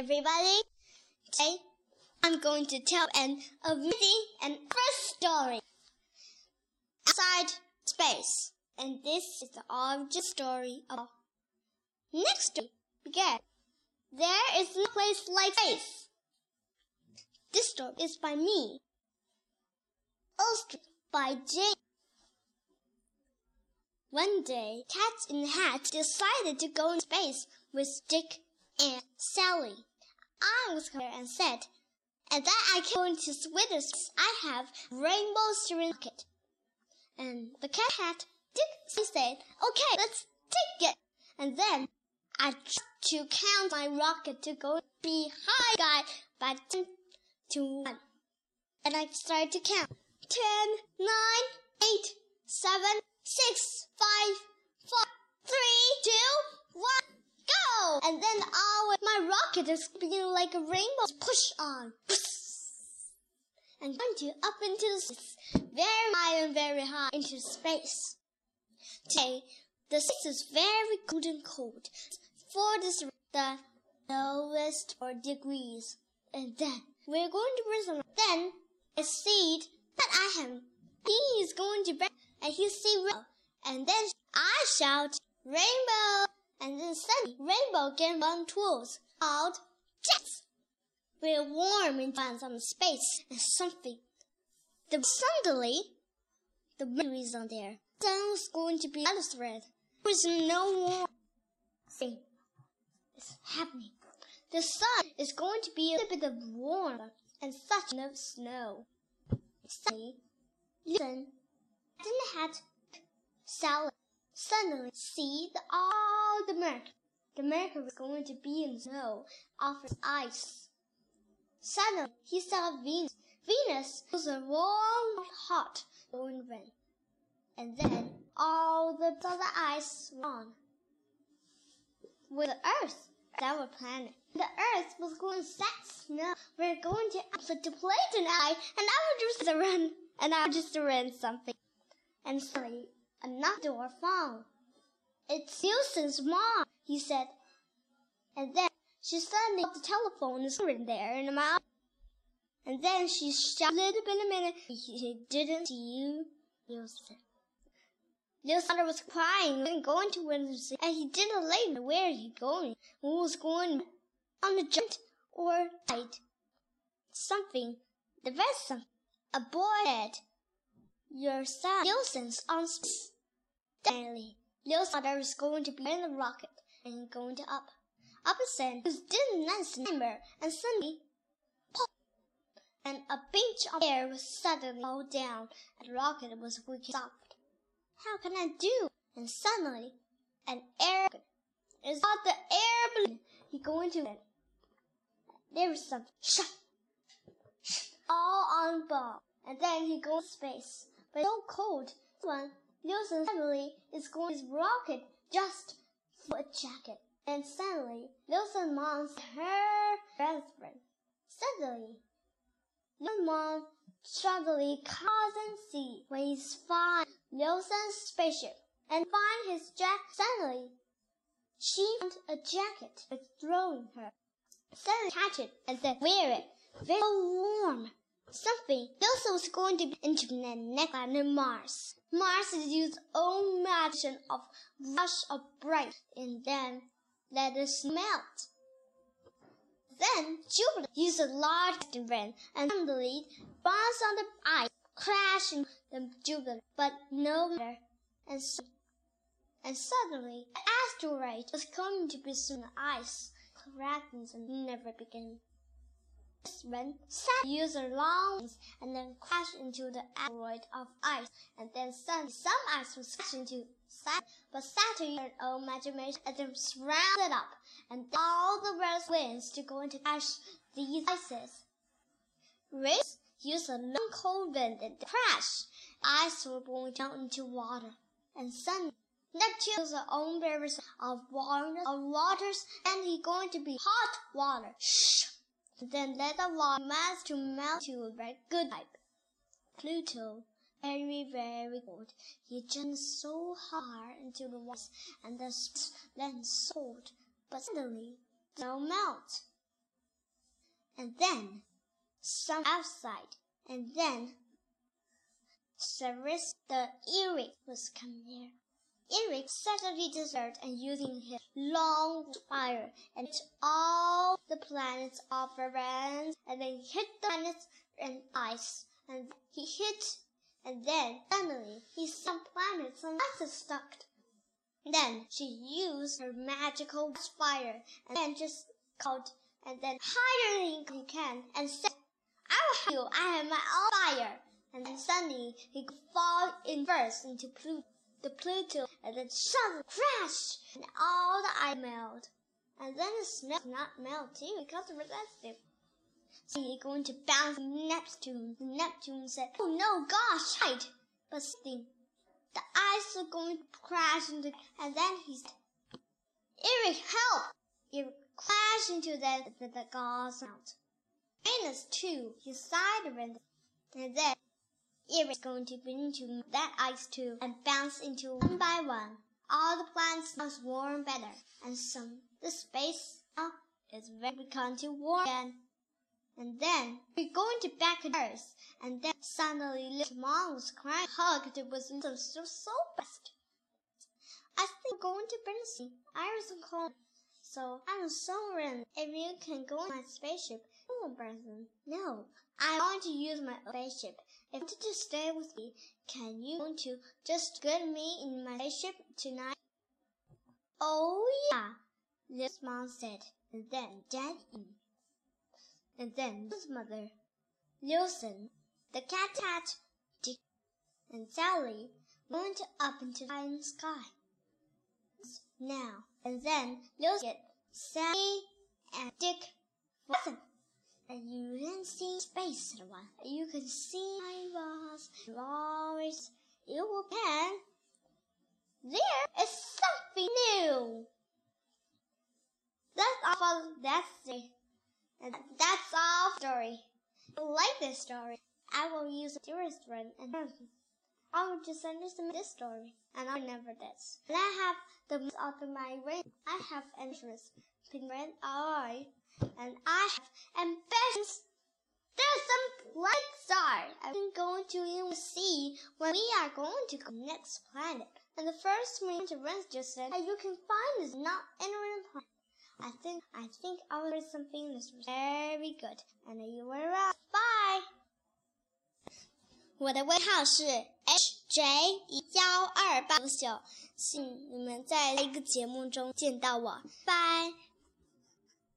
everybody. Today, I'm going to tell an amazing and first story. Outside space. And this is the origin story of next story began. There is no place like space. This story is by me. Illustrated by Jane. One day, Cat in the Hat decided to go in space with Dick and Sally. I was there and said, and that I go into Swithers. I have rainbow steering rocket. And the cat hat Dick said, okay, let's take it. And then I tried to count my rocket to go be high guy by 10 to 1. And I started to count. 10, 9, 8, 7, 6, 5, 4, 3, 2, 1, go! And then I rocket is being like a rainbow push on. And to up into the space, very high and very high into space. Today, the space is very cold and cold. For this, the lowest four degrees. And then we're going to some. Then I see that I am. He is going to bring, and he see rainbow. And then I shout rainbow. And then suddenly rainbow get one tools called jets. We're warm and find some space and something. The suddenly the wind is on there. Sun was going to be out of thread. There was no more thing It's happening. The sun is going to be a bit of warm and such no snow. Suddenly, listen, didn't have salad. Suddenly, see the, all the Mercury. The Mercury was going to be in snow, off ice. Suddenly, he saw Venus. Venus was a warm, hot, glowing rain. And then all the other ice gone. With the Earth, our planet. The Earth was going to set snow. We're going to upset the plate tonight, and I will just run, and I will just run something. And suddenly, another door found. It's Houston's mom, he said. And then she suddenly got the telephone is in there in the mouth. And then she shouted a in a minute, he didn't see you, Houston. Houston was crying and going to Windsor, and he didn't like where he going. Who was going on the giant or died. Something, the something. A boy said, Your son Houston's on space. Finally, Houston is going to be in the rocket and going to up. Up who didn't nice number, and suddenly, pop, and a pinch of air was suddenly all down, and rocket was wicked soft. How can I do? And suddenly, an air is out the air balloon. He going to it. There was some shut, all on ball, and then he goes space. But so cold. One, Nielsen suddenly is going his rocket just for a jacket. And suddenly, Nielsen mom's her husband. Suddenly, Nielsen mom suddenly calls and see when he's find Nielsen's spaceship and find his jacket. Suddenly, she found a jacket with throwing her. Suddenly catch it and then wear it. Very warm. Something Nielsen was going to be into the next planet Mars. Mars used own magic of rush of bright and then let it melt. Then Jupiter used a large rain and suddenly bounced on the ice, crashing the Jupiter, but no matter. And, so, and suddenly, the asteroid was coming to be soon ice, cracking and never began. When Saturn used a long and then crashed into the asteroid of ice, and then suddenly some ice was crashed into Saturn, but Saturn used own imagination and then rounded up, and all the red winds to go into crash these ices. Race used a long cold wind and crash. Ice were going down into water, and suddenly Neptune used her own rivers of water, of waters, and he going to be hot water. Shh. Then let the water mass to melt to a very good pipe. Pluto, very, very good. He jumped so hard into the water and the then sold. But suddenly, the melt. and then some outside, and then Cyrus the Eric was coming there. Eric suddenly deserted and using his long fire and all the planets off around and then he hit the planets and ice and he hit and then suddenly he saw planets and ice stuck. Then she used her magical fire and then just called and then higher than you can and said, I will help you, I have my own fire. And then suddenly he fall in first into Pluto the Pluto, and then suddenly crash, and all the ice melt. And then the snow not melt too because of resistive. So you're going to bounce Neptune. Neptune said, Oh no, gosh, hide. But still, the ice are going to crash into, and then he he's, Eric, help! Eric crashed into the, the, the gas melt. Venus too, he sighed and then was going to into that ice too and bounce into one by one. All the plants now warm better, and some the space now is very become to warm again. And then we're going to back to Earth, and then suddenly little mom was crying, hugged it was so so best. I think I'm going to Bernstein, Iris and Colin. So I'm sorry if you can go in my spaceship. Oh, Bernstein. No, I want to use my spaceship. If you to stay with me, can you want to just get me in my spaceship tonight? Oh yeah, this mom said, and then Dad in. And then his mother, Listen, the cat cat, Dick, and Sally went up into the sky. Now and then Listen, Sally, and Dick, listen and you can see space one. You can see stars, stars. You will can. There is something new. That's all. That's it. And that's all story. Like this story. I will use the tourist one and I will just understand this story, and I never this. And I have the most of my ring. I have interest. Red eye and I have ambitions. There's some planet star I'm going to see when we are going to next planet. And the first thing to run just said that you can find is not entering planet. I think I think I will read something that's very good. And you were right. Bye. 我的微号是 HJ 幺二八九，请你们在一个节目中见到我。拜。